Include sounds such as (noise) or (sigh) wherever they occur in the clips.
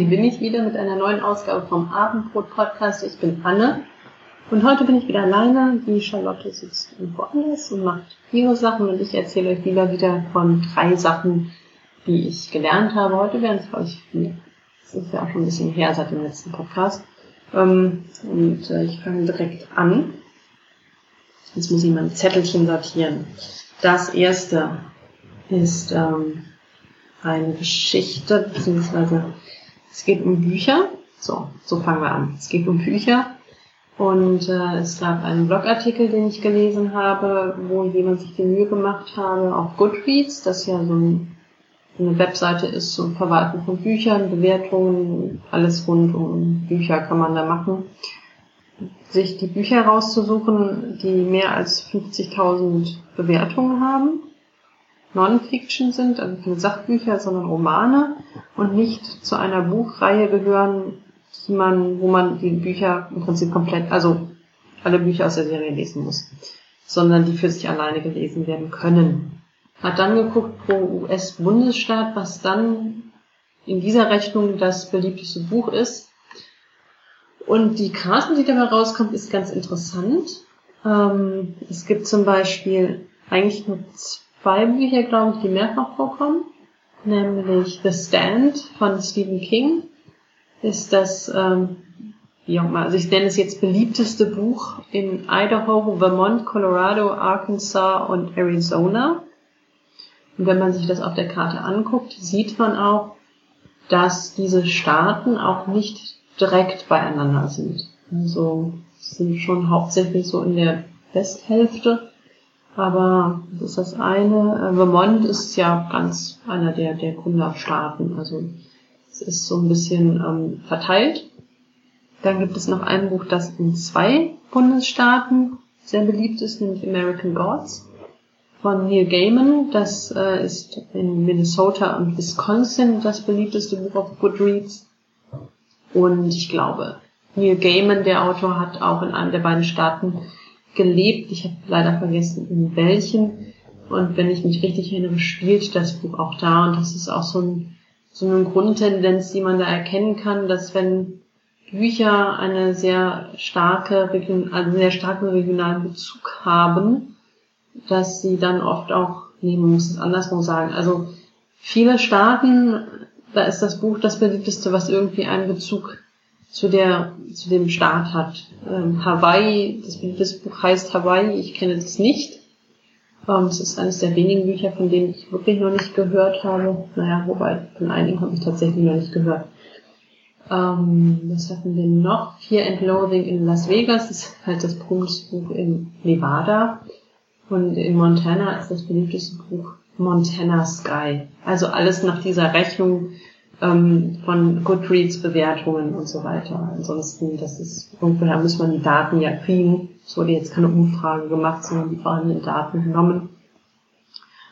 Hier bin ich wieder mit einer neuen Ausgabe vom Abendbrot-Podcast. Ich bin Anne und heute bin ich wieder alleine. Die Charlotte sitzt irgendwo anders und macht ihre Sachen und ich erzähle euch lieber wieder von drei Sachen, die ich gelernt habe. Heute werden es, glaube ich, vier. Das ist ja auch schon ein bisschen her seit dem letzten Podcast. Ähm, und äh, ich fange direkt an. Jetzt muss ich mein Zettelchen sortieren. Das erste ist ähm, eine Geschichte, beziehungsweise es geht um Bücher. So, so fangen wir an. Es geht um Bücher. Und äh, es gab einen Blogartikel, den ich gelesen habe, wo jemand sich die Mühe gemacht habe auf Goodreads, das ja so ein, eine Webseite ist zum Verwalten von Büchern, Bewertungen, alles rund um Bücher kann man da machen. Sich die Bücher rauszusuchen, die mehr als 50.000 Bewertungen haben Non-Fiction sind, also keine Sachbücher, sondern Romane und nicht zu einer Buchreihe gehören, die man, wo man die Bücher im Prinzip komplett, also alle Bücher aus der Serie lesen muss, sondern die für sich alleine gelesen werden können. Hat dann geguckt pro US-Bundesstaat, was dann in dieser Rechnung das beliebteste Buch ist. Und die Karte, die dabei rauskommt, ist ganz interessant. Ähm, es gibt zum Beispiel eigentlich nur zwei Bücher, glaube ich, die mehrfach vorkommen. Nämlich The Stand von Stephen King ist das, ähm, wie also ich nenne es jetzt beliebteste Buch in Idaho, Vermont, Colorado, Arkansas und Arizona. Und wenn man sich das auf der Karte anguckt, sieht man auch, dass diese Staaten auch nicht direkt beieinander sind. Also sind schon hauptsächlich so in der Westhälfte aber das ist das eine. Äh, Vermont ist ja ganz einer der, der Gründerstaaten. Also es ist so ein bisschen ähm, verteilt. Dann gibt es noch ein Buch, das in zwei Bundesstaaten sehr beliebt ist, nämlich American Gods von Neil Gaiman. Das äh, ist in Minnesota und Wisconsin das beliebteste Buch auf Goodreads. Und ich glaube, Neil Gaiman, der Autor, hat auch in einem der beiden Staaten gelebt. Ich habe leider vergessen, in welchen. Und wenn ich mich richtig erinnere, spielt das Buch auch da. Und das ist auch so, ein, so eine Grundtendenz, die man da erkennen kann, dass wenn Bücher eine sehr starke, einen sehr starken regionalen Bezug haben, dass sie dann oft auch, nee, man muss es andersrum sagen, also viele Staaten, da ist das Buch das beliebteste, was irgendwie einen Bezug zu der zu dem Staat hat. Ähm, Hawaii, das, das, Buch heißt Hawaii, ich kenne das nicht. Ähm, es ist eines der wenigen Bücher, von denen ich wirklich noch nicht gehört habe. Naja, wobei, von einigen habe ich tatsächlich noch nicht gehört. Ähm, was hatten wir noch? Fear and Loathing in Las Vegas das ist halt das berühmteste Buch in Nevada. Und in Montana ist das beliebteste Buch Montana Sky. Also alles nach dieser Rechnung ähm, von Goodreads-Bewertungen und so weiter. Ansonsten, das ist, irgendwoher muss man die Daten ja kriegen. Es wurde jetzt keine Umfrage gemacht, sondern die vorhandenen Daten genommen.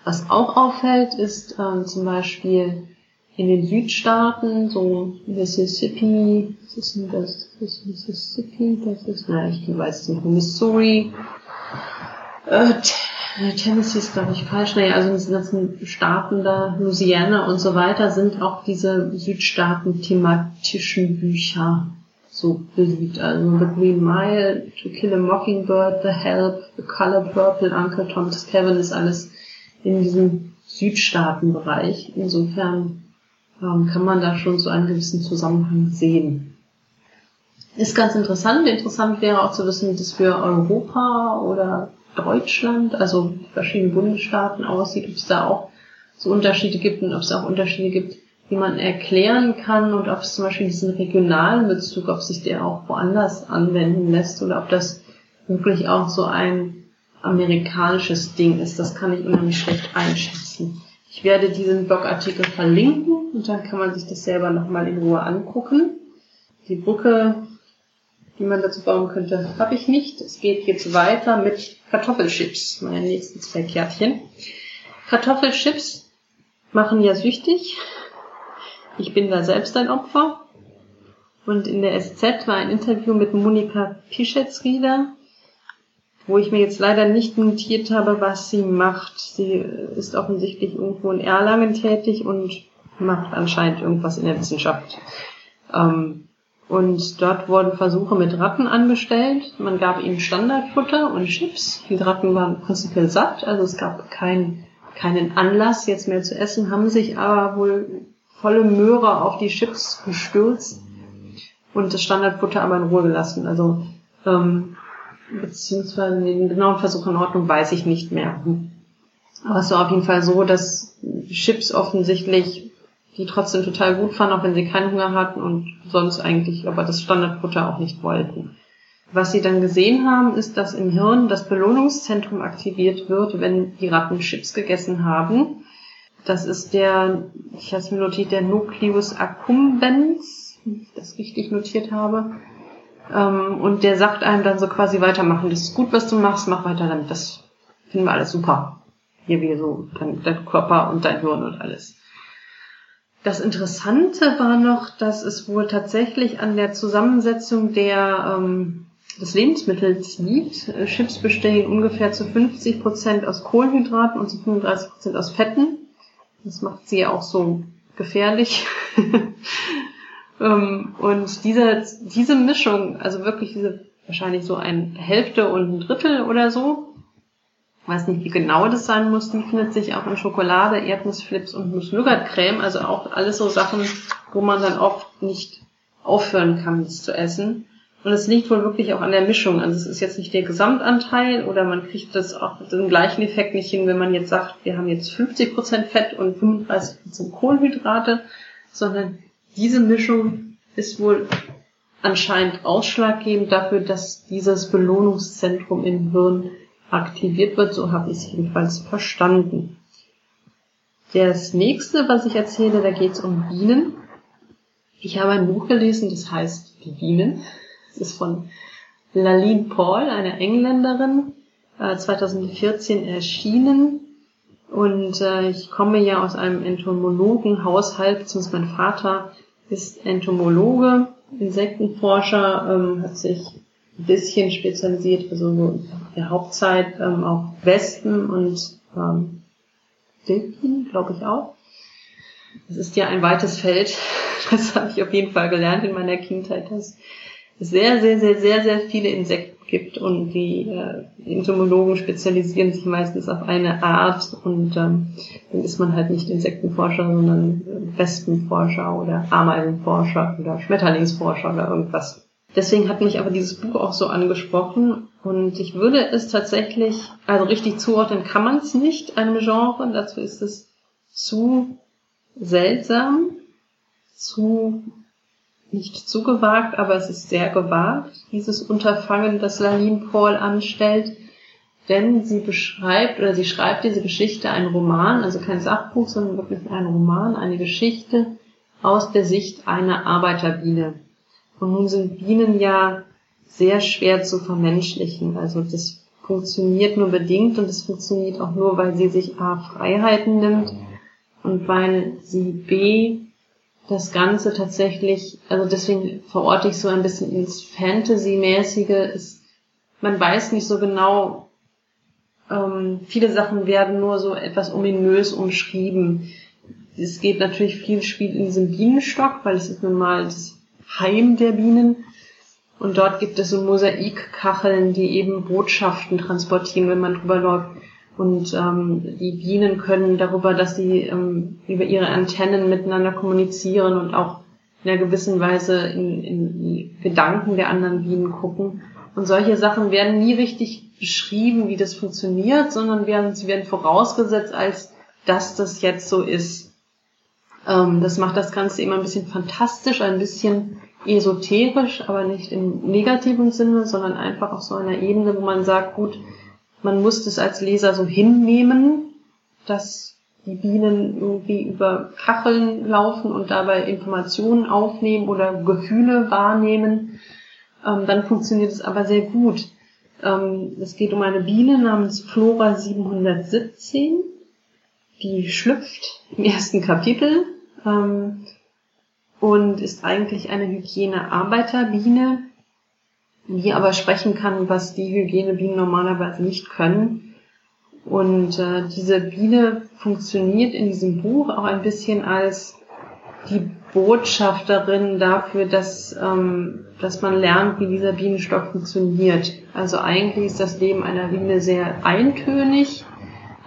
Was auch auffällt, ist ähm, zum Beispiel in den Südstaaten, so Mississippi, was ist denn das? Das ist Mississippi, das ist, na, ich weiß es nicht, Missouri, äh, Tennessee ist, glaube ich, falsch. Naja, also in diesen ganzen Staaten da, Louisiana und so weiter, sind auch diese Südstaaten thematischen Bücher so beliebt. Also The Green Mile, To Kill a Mockingbird, The Help, The Color Purple, Uncle Thomas Kevin ist alles in diesem Südstaatenbereich. Insofern ähm, kann man da schon so einen gewissen Zusammenhang sehen. Ist ganz interessant. Interessant wäre auch zu wissen, wie das für Europa oder Deutschland, also verschiedene Bundesstaaten aussieht, ob es da auch so Unterschiede gibt und ob es auch Unterschiede gibt, wie man erklären kann und ob es zum Beispiel diesen regionalen Bezug, ob sich der auch woanders anwenden lässt oder ob das wirklich auch so ein amerikanisches Ding ist. Das kann ich unheimlich schlecht einschätzen. Ich werde diesen Blogartikel verlinken und dann kann man sich das selber nochmal in Ruhe angucken. Die Brücke die man dazu bauen könnte, habe ich nicht. Es geht jetzt weiter mit Kartoffelchips, meine nächsten zwei Kärtchen. Kartoffelchips machen ja süchtig. Ich bin da selbst ein Opfer. Und in der SZ war ein Interview mit Monika Pischetzrieder, wo ich mir jetzt leider nicht notiert habe, was sie macht. Sie ist offensichtlich irgendwo in Erlangen tätig und macht anscheinend irgendwas in der Wissenschaft. Ähm, und dort wurden Versuche mit Ratten angestellt. Man gab ihnen Standardfutter und Chips. Die Ratten waren prinzipiell satt, also es gab kein, keinen Anlass, jetzt mehr zu essen, haben sich aber wohl volle Möhre auf die Chips gestürzt und das Standardfutter aber in Ruhe gelassen. Also ähm, beziehungsweise den genauen Versuch in Ordnung weiß ich nicht mehr. Aber es war auf jeden Fall so, dass Chips offensichtlich die trotzdem total gut fanden, auch wenn sie keinen Hunger hatten und sonst eigentlich aber das Standardfutter auch nicht wollten. Was sie dann gesehen haben, ist, dass im Hirn das Belohnungszentrum aktiviert wird, wenn die Ratten Chips gegessen haben. Das ist der, ich habe es mir notiert, der Nucleus accumbens, wenn ich das richtig notiert habe. Ähm, und der sagt einem dann so quasi weitermachen, das ist gut, was du machst, mach weiter damit, das finden wir alles super. Hier wie so dein, dein Körper und dein Hirn und alles. Das Interessante war noch, dass es wohl tatsächlich an der Zusammensetzung der, ähm, des Lebensmittels liegt. Äh, Chips bestehen ungefähr zu 50 Prozent aus Kohlenhydraten und zu 35 Prozent aus Fetten. Das macht sie ja auch so gefährlich. (laughs) ähm, und diese, diese Mischung, also wirklich diese wahrscheinlich so ein Hälfte und ein Drittel oder so, weiß nicht, wie genau das sein muss, die findet sich auch in Schokolade, Erdnussflips und Nuss-Nougat-Creme, also auch alles so Sachen, wo man dann oft nicht aufhören kann, das zu essen. Und es liegt wohl wirklich auch an der Mischung. Also es ist jetzt nicht der Gesamtanteil oder man kriegt das auch den gleichen Effekt nicht hin, wenn man jetzt sagt, wir haben jetzt 50% Fett und 35% Kohlenhydrate, sondern diese Mischung ist wohl anscheinend ausschlaggebend dafür, dass dieses Belohnungszentrum im Hirn aktiviert wird. So habe ich es jedenfalls verstanden. Das nächste, was ich erzähle, da geht es um Bienen. Ich habe ein Buch gelesen, das heißt Die Bienen. Es ist von Laline Paul, einer Engländerin, 2014 äh, erschienen. Und äh, ich komme ja aus einem Entomologenhaushalt, beziehungsweise mein Vater ist Entomologe, Insektenforscher, ähm, hat sich ein bisschen spezialisiert, also so der Hauptzeit ähm, auf Wespen und ähm, Delfin, glaube ich auch. Das ist ja ein weites Feld. (laughs) Das habe ich auf jeden Fall gelernt in meiner Kindheit, dass es sehr, sehr, sehr, sehr, sehr viele Insekten gibt und die äh, Entomologen spezialisieren sich meistens auf eine Art und ähm, dann ist man halt nicht Insektenforscher, sondern Wespenforscher oder Ameisenforscher oder Schmetterlingsforscher oder irgendwas. Deswegen hat mich aber dieses Buch auch so angesprochen. Und ich würde es tatsächlich, also richtig zuordnen kann man es nicht, einem Genre, dazu ist es zu seltsam, zu nicht zu gewagt, aber es ist sehr gewagt, dieses Unterfangen, das Laline Paul anstellt, denn sie beschreibt oder sie schreibt diese Geschichte, ein Roman, also kein Sachbuch, sondern wirklich ein Roman, eine Geschichte aus der Sicht einer Arbeiterbiene. Und nun sind Bienen ja sehr schwer zu vermenschlichen. Also das funktioniert nur bedingt und es funktioniert auch nur, weil sie sich A Freiheiten nimmt und weil sie B das Ganze tatsächlich, also deswegen verorte ich so ein bisschen ins Fantasy-mäßige, man weiß nicht so genau, ähm, viele Sachen werden nur so etwas ominös umschrieben. Es geht natürlich viel Spiel in diesem Bienenstock, weil es ist nun mal das Heim der Bienen. Und dort gibt es so Mosaikkacheln, die eben Botschaften transportieren, wenn man drüber läuft. Und ähm, die Bienen können darüber, dass sie ähm, über ihre Antennen miteinander kommunizieren und auch in einer gewissen Weise in, in die Gedanken der anderen Bienen gucken. Und solche Sachen werden nie richtig beschrieben, wie das funktioniert, sondern werden, sie werden vorausgesetzt, als dass das jetzt so ist. Ähm, das macht das Ganze immer ein bisschen fantastisch, ein bisschen esoterisch, aber nicht im negativen Sinne, sondern einfach auf so einer Ebene, wo man sagt, gut, man muss das als Leser so hinnehmen, dass die Bienen irgendwie über Kacheln laufen und dabei Informationen aufnehmen oder Gefühle wahrnehmen. Ähm, dann funktioniert es aber sehr gut. Ähm, es geht um eine Biene namens Flora 717. Die schlüpft im ersten Kapitel ähm, und ist eigentlich eine Hygienearbeiterbiene, die aber sprechen kann, was die Hygienebienen normalerweise nicht können. Und äh, diese Biene funktioniert in diesem Buch auch ein bisschen als die Botschafterin dafür, dass, ähm, dass man lernt, wie dieser Bienenstock funktioniert. Also eigentlich ist das Leben einer Biene sehr eintönig.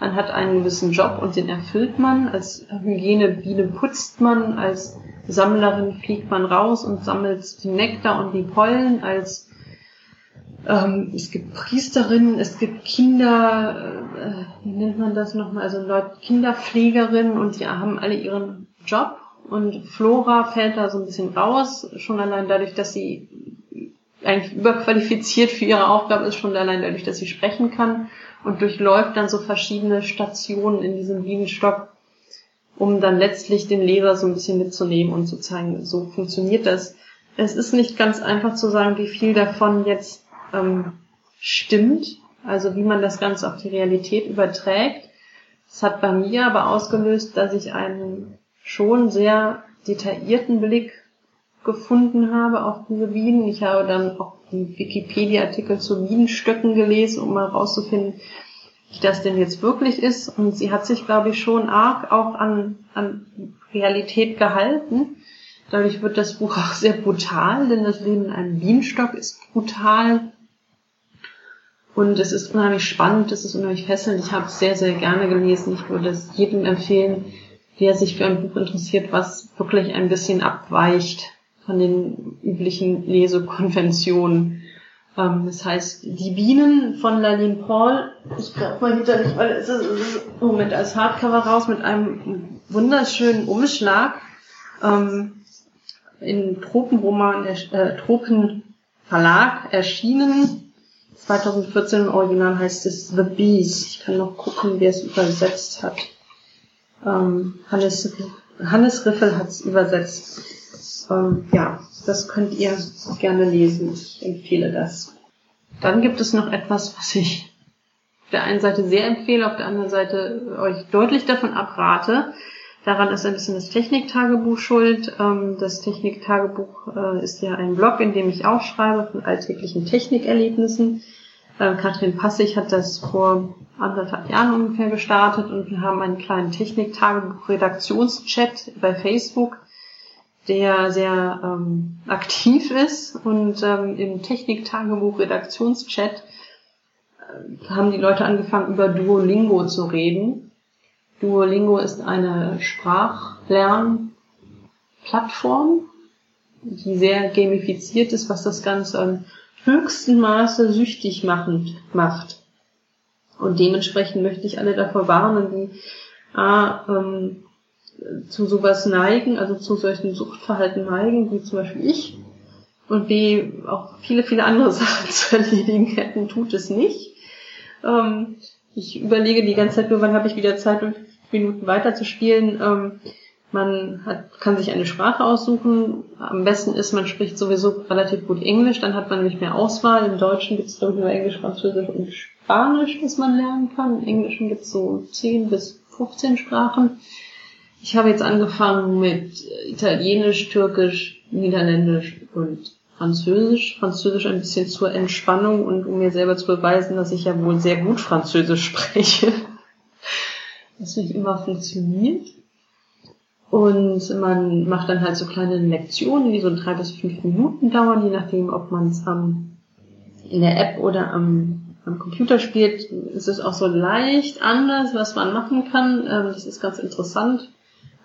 Man hat einen gewissen Job und den erfüllt man. Als Hygienebiene putzt man, als Sammlerin fliegt man raus und sammelt den Nektar und die Pollen. Als ähm, es gibt Priesterinnen, es gibt Kinder, äh, wie nennt man das nochmal, also Leute, Kinderpflegerinnen und die haben alle ihren Job. Und Flora fällt da so ein bisschen raus, schon allein dadurch, dass sie eigentlich überqualifiziert für ihre Aufgabe ist, schon allein dadurch, dass sie sprechen kann und durchläuft dann so verschiedene Stationen in diesem Bienenstock, um dann letztlich den Leser so ein bisschen mitzunehmen und zu zeigen, so funktioniert das. Es ist nicht ganz einfach zu sagen, wie viel davon jetzt ähm, stimmt, also wie man das Ganze auf die Realität überträgt. Es hat bei mir aber ausgelöst, dass ich einen schon sehr detaillierten Blick gefunden habe auf diese Bienen. Ich habe dann auch die Wikipedia-Artikel zu Bienenstöcken gelesen, um mal rauszufinden, wie das denn jetzt wirklich ist. Und sie hat sich, glaube ich, schon arg auch an, an Realität gehalten. Dadurch wird das Buch auch sehr brutal, denn das Leben in einem Bienenstock ist brutal. Und es ist unheimlich spannend, es ist unheimlich fesselnd. Ich habe es sehr, sehr gerne gelesen. Ich würde es jedem empfehlen, der sich für ein Buch interessiert, was wirklich ein bisschen abweicht von den üblichen Lesekonventionen. Ähm, das heißt, Die Bienen von Laline Paul, ich glaube mal hinter mich, weil es ist, es ist im Moment als Hardcover raus mit einem wunderschönen Umschlag ähm, in Tropenroman, äh, Tropenverlag erschienen. 2014 im Original heißt es The Bees. Ich kann noch gucken, wer es übersetzt hat. Ähm, Hannes, Hannes Riffel hat es übersetzt. Ähm, ja, das könnt ihr gerne lesen. Ich empfehle das. Dann gibt es noch etwas, was ich auf der einen Seite sehr empfehle, auf der anderen Seite euch deutlich davon abrate. Daran ist ein bisschen das Techniktagebuch schuld. Ähm, das Techniktagebuch äh, ist ja ein Blog, in dem ich auch schreibe von alltäglichen Technikerlebnissen. Äh, Katrin Passig hat das vor anderthalb Jahren ungefähr gestartet und wir haben einen kleinen Technik-Tagebuch-Redaktionschat bei Facebook, der sehr ähm, aktiv ist und ähm, im Technik-Tagebuch-Redaktionschat äh, haben die Leute angefangen, über Duolingo zu reden. Duolingo ist eine Sprachlernplattform, die sehr gamifiziert ist, was das Ganze im höchsten Maße süchtig machend macht. Und dementsprechend möchte ich alle davor warnen, die A, ähm, zu sowas neigen, also zu solchen Suchtverhalten neigen, wie zum Beispiel ich, und B, auch viele, viele andere (laughs) Sachen zu erledigen hätten, tut es nicht. Ähm, ich überlege die ganze Zeit nur, wann habe ich wieder Zeit, fünf Minuten weiterzuspielen. Ähm, man hat, kann sich eine Sprache aussuchen. Am besten ist, man spricht sowieso relativ gut Englisch, dann hat man nämlich mehr Auswahl. Im Deutschen gibt es, glaube ich, nur Englisch, Französisch und Spanisch, das man lernen kann. Im Englischen gibt es so 10 bis 15 Sprachen. Ich habe jetzt angefangen mit Italienisch, Türkisch, Niederländisch und Französisch. Französisch ein bisschen zur Entspannung und um mir selber zu beweisen, dass ich ja wohl sehr gut Französisch (laughs) spreche. Was nicht immer funktioniert. Und man macht dann halt so kleine Lektionen, die so drei bis fünf Minuten dauern, je nachdem, ob man es am, in der App oder am, am Computer spielt. Ist es auch so leicht anders, was man machen kann. Ähm, das ist ganz interessant.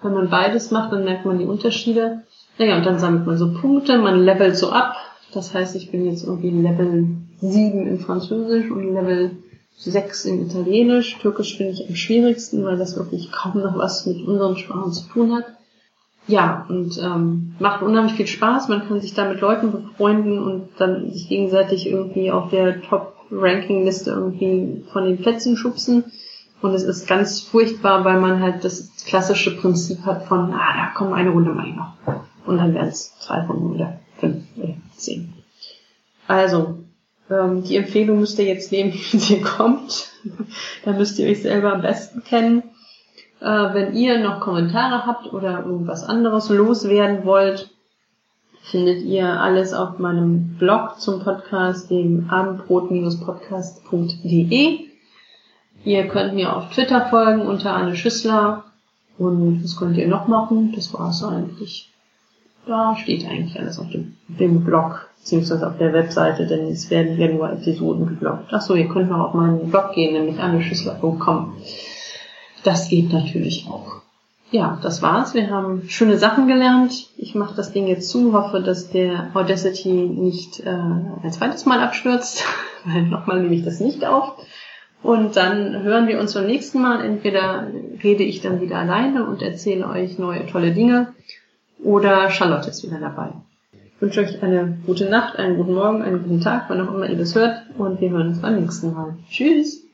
Wenn man beides macht, dann merkt man die Unterschiede. Naja, und dann sammelt man so Punkte, man levelt so ab. Das heißt, ich bin jetzt irgendwie Level 7 in Französisch und Level sechs in Italienisch. Türkisch finde ich am schwierigsten, weil das wirklich kaum noch was mit unseren Sprachen zu tun hat. Ja, und ähm, macht unheimlich viel Spaß. Man kann sich da mit Leuten befreunden und dann sich gegenseitig irgendwie auf der Top-Ranking-Liste irgendwie von den Plätzen schubsen. Und es ist ganz furchtbar, weil man halt das klassische Prinzip hat von, ah, da kommen eine Runde mal noch. Und dann werden es zwei Runden oder fünf oder zehn. Also, ähm, die Empfehlung müsst ihr jetzt nehmen, (laughs) wie sie kommt. da müsst ihr euch selber am besten kennen. Äh, wenn ihr noch Kommentare habt oder irgendwas anderes loswerden wollt, findet ihr alles auf meinem Blog zum Podcast, dem abendbrot-podcast.de. Ihr könnt mir auf Twitter folgen unter Anne Schüssler Und was könnt ihr noch machen? Das war's eigentlich. Da steht eigentlich alles auf dem, dem Blog, beziehungsweise auf der Webseite, denn es werden ja nur Episoden gebloggt. Achso, ihr könnt noch auf meinen Blog gehen, nämlich anneschüssler.com. Das geht natürlich auch. Ja, das war's. Wir haben schöne Sachen gelernt. Ich mache das Ding jetzt zu, hoffe, dass der Audacity nicht äh, ein zweites Mal abstürzt, (laughs) weil nochmal nehme ich das nicht auf. Und dann hören wir uns beim nächsten Mal. Entweder rede ich dann wieder alleine und erzähle euch neue tolle Dinge oder Charlotte ist wieder dabei. Ich wünsche euch eine gute Nacht, einen guten Morgen, einen guten Tag, wann auch immer ihr das hört und wir hören uns beim nächsten Mal. Tschüss!